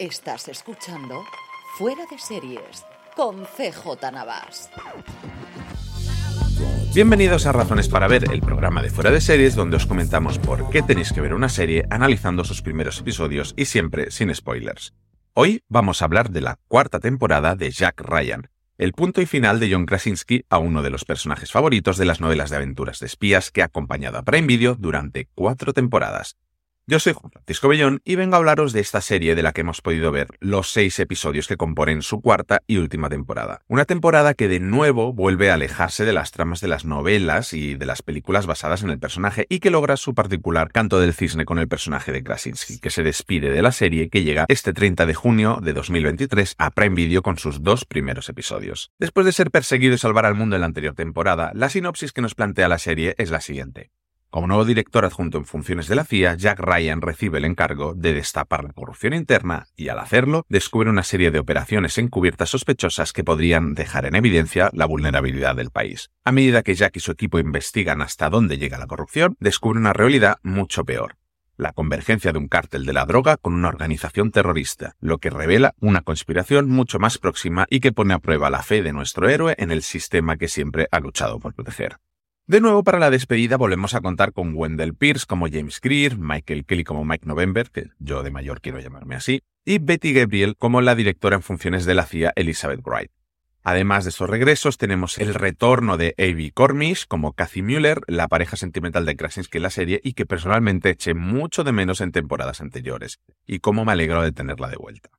Estás escuchando Fuera de Series con CJ Navas. Bienvenidos a Razones para Ver, el programa de Fuera de Series donde os comentamos por qué tenéis que ver una serie analizando sus primeros episodios y siempre sin spoilers. Hoy vamos a hablar de la cuarta temporada de Jack Ryan, el punto y final de John Krasinski a uno de los personajes favoritos de las novelas de aventuras de espías que ha acompañado a Prime Video durante cuatro temporadas. Yo soy Juan Francisco Bellón y vengo a hablaros de esta serie de la que hemos podido ver los seis episodios que componen su cuarta y última temporada. Una temporada que de nuevo vuelve a alejarse de las tramas de las novelas y de las películas basadas en el personaje y que logra su particular canto del cisne con el personaje de Krasinski, que se despide de la serie que llega este 30 de junio de 2023 a Prime Video con sus dos primeros episodios. Después de ser perseguido y salvar al mundo en la anterior temporada, la sinopsis que nos plantea la serie es la siguiente. Como nuevo director adjunto en funciones de la CIA, Jack Ryan recibe el encargo de destapar la corrupción interna y al hacerlo descubre una serie de operaciones encubiertas sospechosas que podrían dejar en evidencia la vulnerabilidad del país. A medida que Jack y su equipo investigan hasta dónde llega la corrupción, descubre una realidad mucho peor. La convergencia de un cártel de la droga con una organización terrorista, lo que revela una conspiración mucho más próxima y que pone a prueba la fe de nuestro héroe en el sistema que siempre ha luchado por proteger. De nuevo, para la despedida volvemos a contar con Wendell Pierce como James Greer, Michael Kelly como Mike November, que yo de mayor quiero llamarme así, y Betty Gabriel como la directora en funciones de la CIA Elizabeth Wright. Además de esos regresos, tenemos el retorno de Avi Cornish como Kathy Mueller, la pareja sentimental de Krasinski en la serie y que personalmente eché mucho de menos en temporadas anteriores, y cómo me alegro de tenerla de vuelta.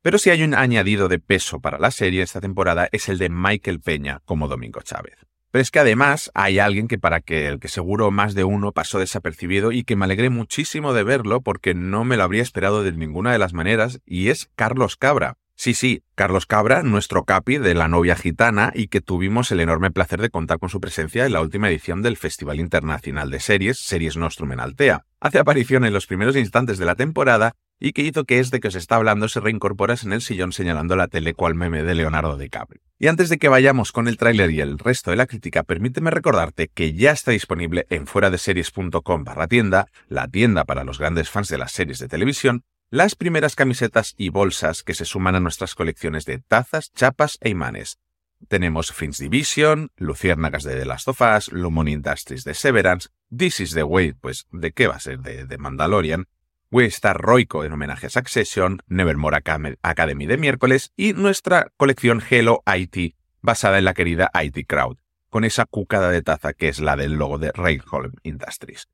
Pero si hay un añadido de peso para la serie esta temporada es el de Michael Peña como Domingo Chávez. Pero es que además hay alguien que para que el que seguro más de uno pasó desapercibido y que me alegré muchísimo de verlo porque no me lo habría esperado de ninguna de las maneras y es Carlos Cabra. Sí, sí, Carlos Cabra, nuestro capi de La novia gitana y que tuvimos el enorme placer de contar con su presencia en la última edición del Festival Internacional de Series, Series Nostrum en Altea. Hace aparición en los primeros instantes de la temporada y que hizo que este que os está hablando se reincorporase en el sillón señalando la tele cual meme de Leonardo DiCaprio. Y antes de que vayamos con el tráiler y el resto de la crítica, permíteme recordarte que ya está disponible en fueradeseries.com barra tienda, la tienda para los grandes fans de las series de televisión, las primeras camisetas y bolsas que se suman a nuestras colecciones de tazas, chapas e imanes. Tenemos Fringe Division, Luciérnagas de The Last of Us, Lumon Industries de Severance, This is the Way, pues, ¿de qué va a ser? De, de Mandalorian, We Star Roico en homenaje a Succession, Nevermore Academy de miércoles y nuestra colección Hello IT basada en la querida IT Crowd, con esa cucada de taza que es la del logo de Rayholm Industries.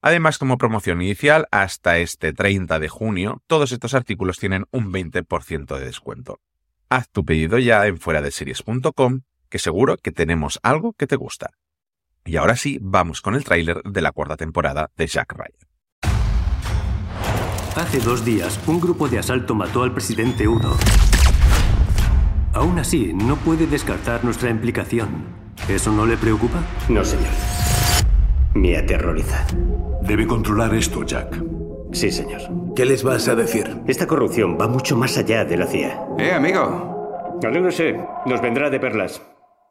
Además, como promoción inicial, hasta este 30 de junio, todos estos artículos tienen un 20% de descuento. Haz tu pedido ya en fuera de series.com, que seguro que tenemos algo que te gusta. Y ahora sí, vamos con el tráiler de la cuarta temporada de Jack Ryan. Hace dos días, un grupo de asalto mató al presidente Udo. Aún así, no puede descartar nuestra implicación. ¿Eso no le preocupa? No, señor. Me aterroriza. Debe controlar esto, Jack. Sí, señor. ¿Qué les vas a decir? Esta corrupción va mucho más allá de la CIA. ¡Eh, amigo! Alégrese. Nos vendrá de perlas.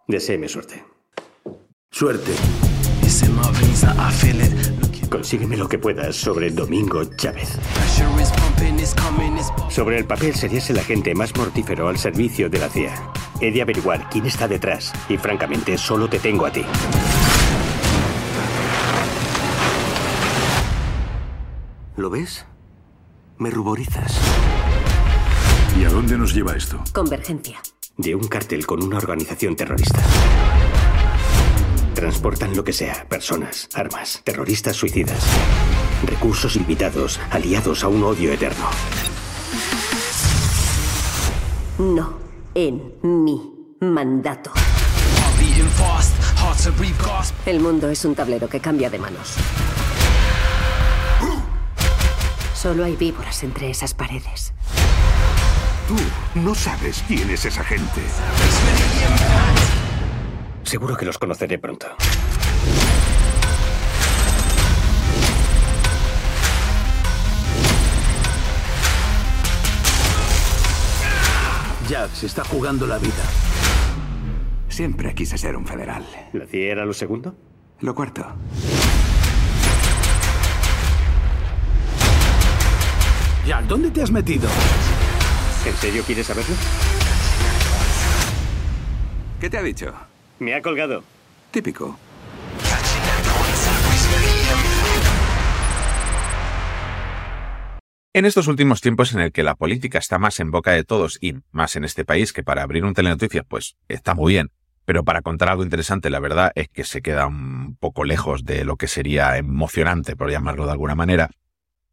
Deseeme suerte. Suerte. Consígueme lo que puedas sobre Domingo Chávez. Sobre el papel serías el agente más mortífero al servicio de la CIA. He de averiguar quién está detrás y francamente solo te tengo a ti. ¿Lo ves? Me ruborizas. ¿Y a dónde nos lleva esto? Convergencia. De un cartel con una organización terrorista. Transportan lo que sea, personas, armas, terroristas suicidas, recursos limitados, aliados a un odio eterno. No en mi mandato. El mundo es un tablero que cambia de manos. Solo hay víboras entre esas paredes. Tú no sabes quién es esa gente. Seguro que los conoceré pronto. Jack se está jugando la vida. Siempre quise ser un federal. ¿La CIA era lo segundo? Lo cuarto. Jack, ¿dónde te has metido? ¿En serio quieres saberlo? ¿Qué te ha dicho? Me ha colgado. Típico. En estos últimos tiempos en el que la política está más en boca de todos y más en este país que para abrir un telenoticias, pues está muy bien. Pero para contar algo interesante, la verdad es que se queda un poco lejos de lo que sería emocionante, por llamarlo de alguna manera.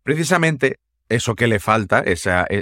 Precisamente eso que le falta, e,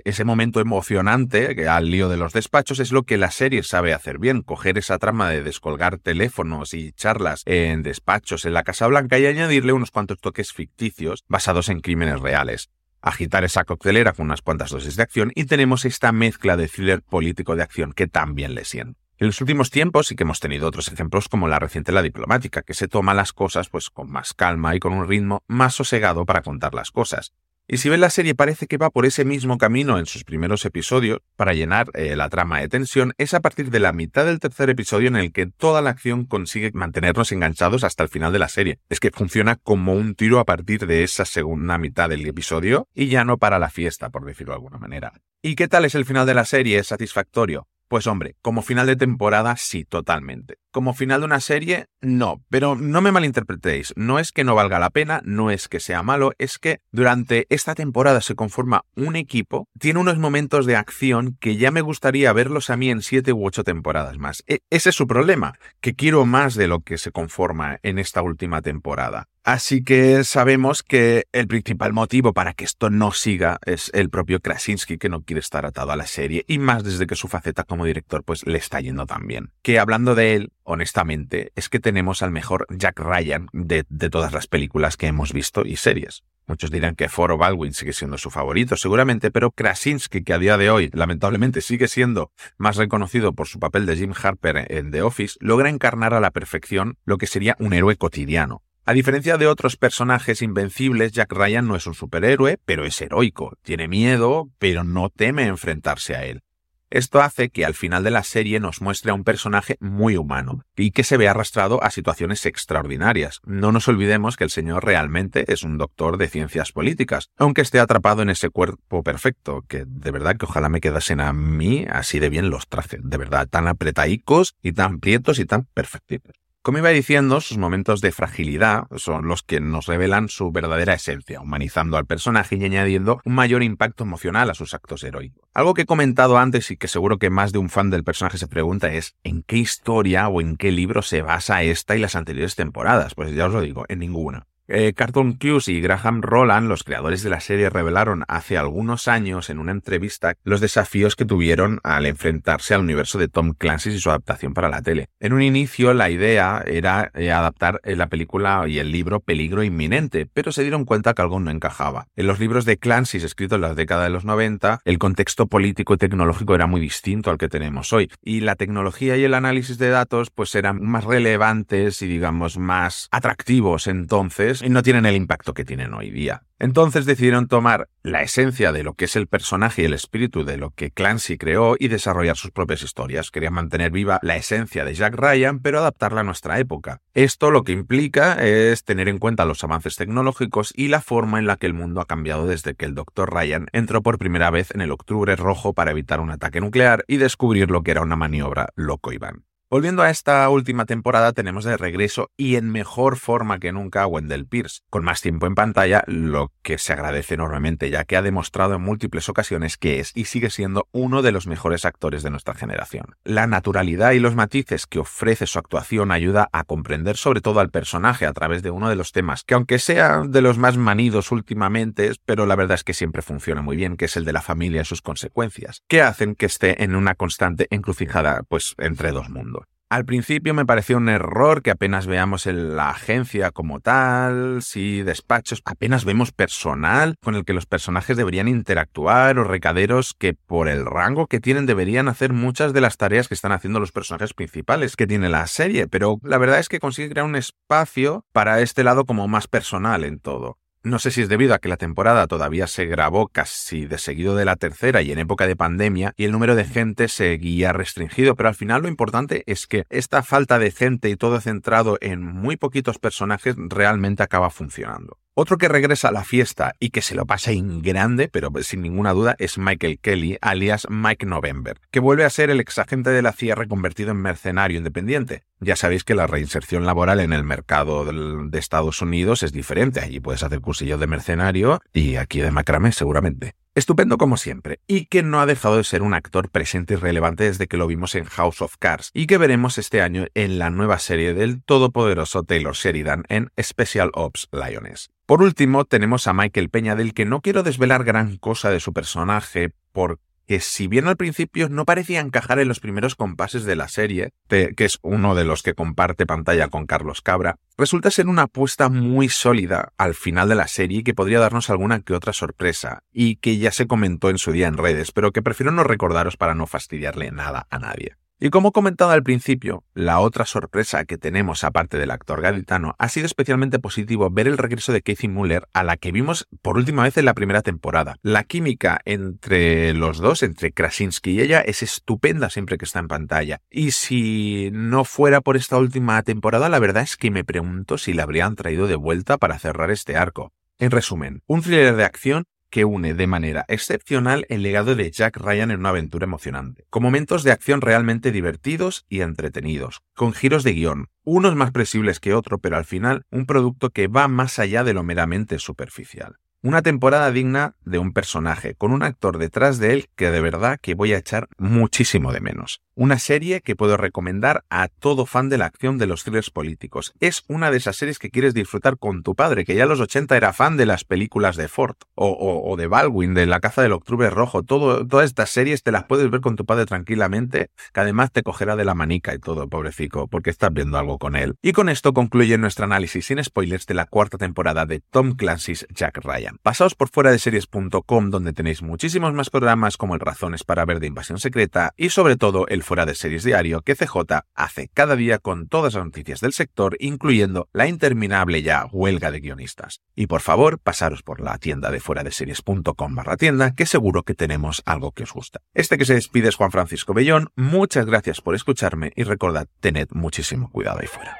ese momento emocionante al lío de los despachos, es lo que la serie sabe hacer bien, coger esa trama de descolgar teléfonos y charlas en despachos en la Casa Blanca y añadirle unos cuantos toques ficticios basados en crímenes reales agitar esa coctelera con unas cuantas dosis de acción y tenemos esta mezcla de thriller político de acción que también le siente. En los últimos tiempos sí que hemos tenido otros ejemplos como la reciente La Diplomática, que se toma las cosas pues con más calma y con un ritmo más sosegado para contar las cosas. Y si ven la serie parece que va por ese mismo camino en sus primeros episodios para llenar eh, la trama de tensión, es a partir de la mitad del tercer episodio en el que toda la acción consigue mantenernos enganchados hasta el final de la serie. Es que funciona como un tiro a partir de esa segunda mitad del episodio y ya no para la fiesta, por decirlo de alguna manera. ¿Y qué tal es el final de la serie? ¿Es satisfactorio? Pues hombre, como final de temporada sí, totalmente. Como final de una serie, no, pero no me malinterpretéis, no es que no valga la pena, no es que sea malo, es que durante esta temporada se conforma un equipo, tiene unos momentos de acción que ya me gustaría verlos a mí en siete u ocho temporadas más. E ese es su problema, que quiero más de lo que se conforma en esta última temporada. Así que sabemos que el principal motivo para que esto no siga es el propio Krasinski que no quiere estar atado a la serie y más desde que su faceta como director pues le está yendo tan bien. Que hablando de él, honestamente, es que tenemos al mejor Jack Ryan de, de todas las películas que hemos visto y series. Muchos dirán que Foro Baldwin sigue siendo su favorito, seguramente, pero Krasinski, que a día de hoy lamentablemente sigue siendo más reconocido por su papel de Jim Harper en The Office, logra encarnar a la perfección lo que sería un héroe cotidiano, a diferencia de otros personajes invencibles, Jack Ryan no es un superhéroe, pero es heroico. Tiene miedo, pero no teme enfrentarse a él. Esto hace que al final de la serie nos muestre a un personaje muy humano y que se ve arrastrado a situaciones extraordinarias. No nos olvidemos que el señor realmente es un doctor de ciencias políticas, aunque esté atrapado en ese cuerpo perfecto, que de verdad que ojalá me quedasen a mí así de bien los trajes, de verdad, tan apretaicos y tan prietos y tan perfectitos. Como iba diciendo, sus momentos de fragilidad son los que nos revelan su verdadera esencia, humanizando al personaje y añadiendo un mayor impacto emocional a sus actos heroicos. Algo que he comentado antes y que seguro que más de un fan del personaje se pregunta es ¿en qué historia o en qué libro se basa esta y las anteriores temporadas? Pues ya os lo digo, en ninguna. Eh, Carton Cuse y Graham Roland, los creadores de la serie, revelaron hace algunos años en una entrevista los desafíos que tuvieron al enfrentarse al universo de Tom Clancy y su adaptación para la tele. En un inicio, la idea era eh, adaptar eh, la película y el libro Peligro Inminente, pero se dieron cuenta que algo no encajaba. En los libros de Clancy, escritos en la década de los 90, el contexto político y tecnológico era muy distinto al que tenemos hoy, y la tecnología y el análisis de datos pues eran más relevantes y digamos más atractivos entonces y no tienen el impacto que tienen hoy día. Entonces decidieron tomar la esencia de lo que es el personaje y el espíritu de lo que Clancy creó y desarrollar sus propias historias. Querían mantener viva la esencia de Jack Ryan, pero adaptarla a nuestra época. Esto lo que implica es tener en cuenta los avances tecnológicos y la forma en la que el mundo ha cambiado desde que el Dr. Ryan entró por primera vez en el Octubre Rojo para evitar un ataque nuclear y descubrir lo que era una maniobra loco Iván. Volviendo a esta última temporada, tenemos de regreso y en mejor forma que nunca a Wendell Pierce, con más tiempo en pantalla, lo que se agradece enormemente, ya que ha demostrado en múltiples ocasiones que es y sigue siendo uno de los mejores actores de nuestra generación. La naturalidad y los matices que ofrece su actuación ayuda a comprender sobre todo al personaje a través de uno de los temas que aunque sea de los más manidos últimamente, pero la verdad es que siempre funciona muy bien, que es el de la familia y sus consecuencias, que hacen que esté en una constante encrucijada pues entre dos mundos. Al principio me pareció un error que apenas veamos en la agencia como tal, si despachos, apenas vemos personal con el que los personajes deberían interactuar o recaderos que por el rango que tienen deberían hacer muchas de las tareas que están haciendo los personajes principales que tiene la serie, pero la verdad es que consigue crear un espacio para este lado como más personal en todo. No sé si es debido a que la temporada todavía se grabó casi de seguido de la tercera y en época de pandemia y el número de gente seguía restringido, pero al final lo importante es que esta falta de gente y todo centrado en muy poquitos personajes realmente acaba funcionando. Otro que regresa a la fiesta y que se lo pasa en grande, pero sin ninguna duda, es Michael Kelly, alias Mike November, que vuelve a ser el exagente de la CIA reconvertido en mercenario independiente. Ya sabéis que la reinserción laboral en el mercado de Estados Unidos es diferente. Allí puedes hacer cursillos de mercenario y aquí de macramé seguramente. Estupendo como siempre, y que no ha dejado de ser un actor presente y relevante desde que lo vimos en House of Cards, y que veremos este año en la nueva serie del todopoderoso Taylor Sheridan en Special Ops Lioness. Por último, tenemos a Michael Peña, del que no quiero desvelar gran cosa de su personaje, porque que si bien al principio no parecía encajar en los primeros compases de la serie, que es uno de los que comparte pantalla con Carlos Cabra, resulta ser una apuesta muy sólida al final de la serie que podría darnos alguna que otra sorpresa, y que ya se comentó en su día en redes, pero que prefiero no recordaros para no fastidiarle nada a nadie. Y como comentado al principio, la otra sorpresa que tenemos aparte del actor gaditano ha sido especialmente positivo ver el regreso de Casey Muller a la que vimos por última vez en la primera temporada. La química entre los dos, entre Krasinski y ella, es estupenda siempre que está en pantalla. Y si no fuera por esta última temporada, la verdad es que me pregunto si la habrían traído de vuelta para cerrar este arco. En resumen, un thriller de acción que une de manera excepcional el legado de Jack Ryan en una aventura emocionante, con momentos de acción realmente divertidos y entretenidos, con giros de guion, unos más previsibles que otro, pero al final un producto que va más allá de lo meramente superficial. Una temporada digna de un personaje, con un actor detrás de él que de verdad que voy a echar muchísimo de menos. Una serie que puedo recomendar a todo fan de la acción de los thrillers políticos. Es una de esas series que quieres disfrutar con tu padre, que ya en los 80 era fan de las películas de Ford o, de Baldwin, de La caza del octubre rojo. Todas estas series te las puedes ver con tu padre tranquilamente, que además te cogerá de la manica y todo, pobrecito, porque estás viendo algo con él. Y con esto concluye nuestro análisis sin spoilers de la cuarta temporada de Tom Clancy's Jack Ryan. Pasaos por fuera de series.com donde tenéis muchísimos más programas como el Razones para ver de Invasión Secreta y sobre todo el fuera de series diario que CJ hace cada día con todas las noticias del sector, incluyendo la interminable ya huelga de guionistas. Y por favor, pasaros por la tienda de fuera de series.com barra tienda, que seguro que tenemos algo que os gusta. Este que se despide es Juan Francisco Bellón, muchas gracias por escucharme y recordad, tened muchísimo cuidado ahí fuera.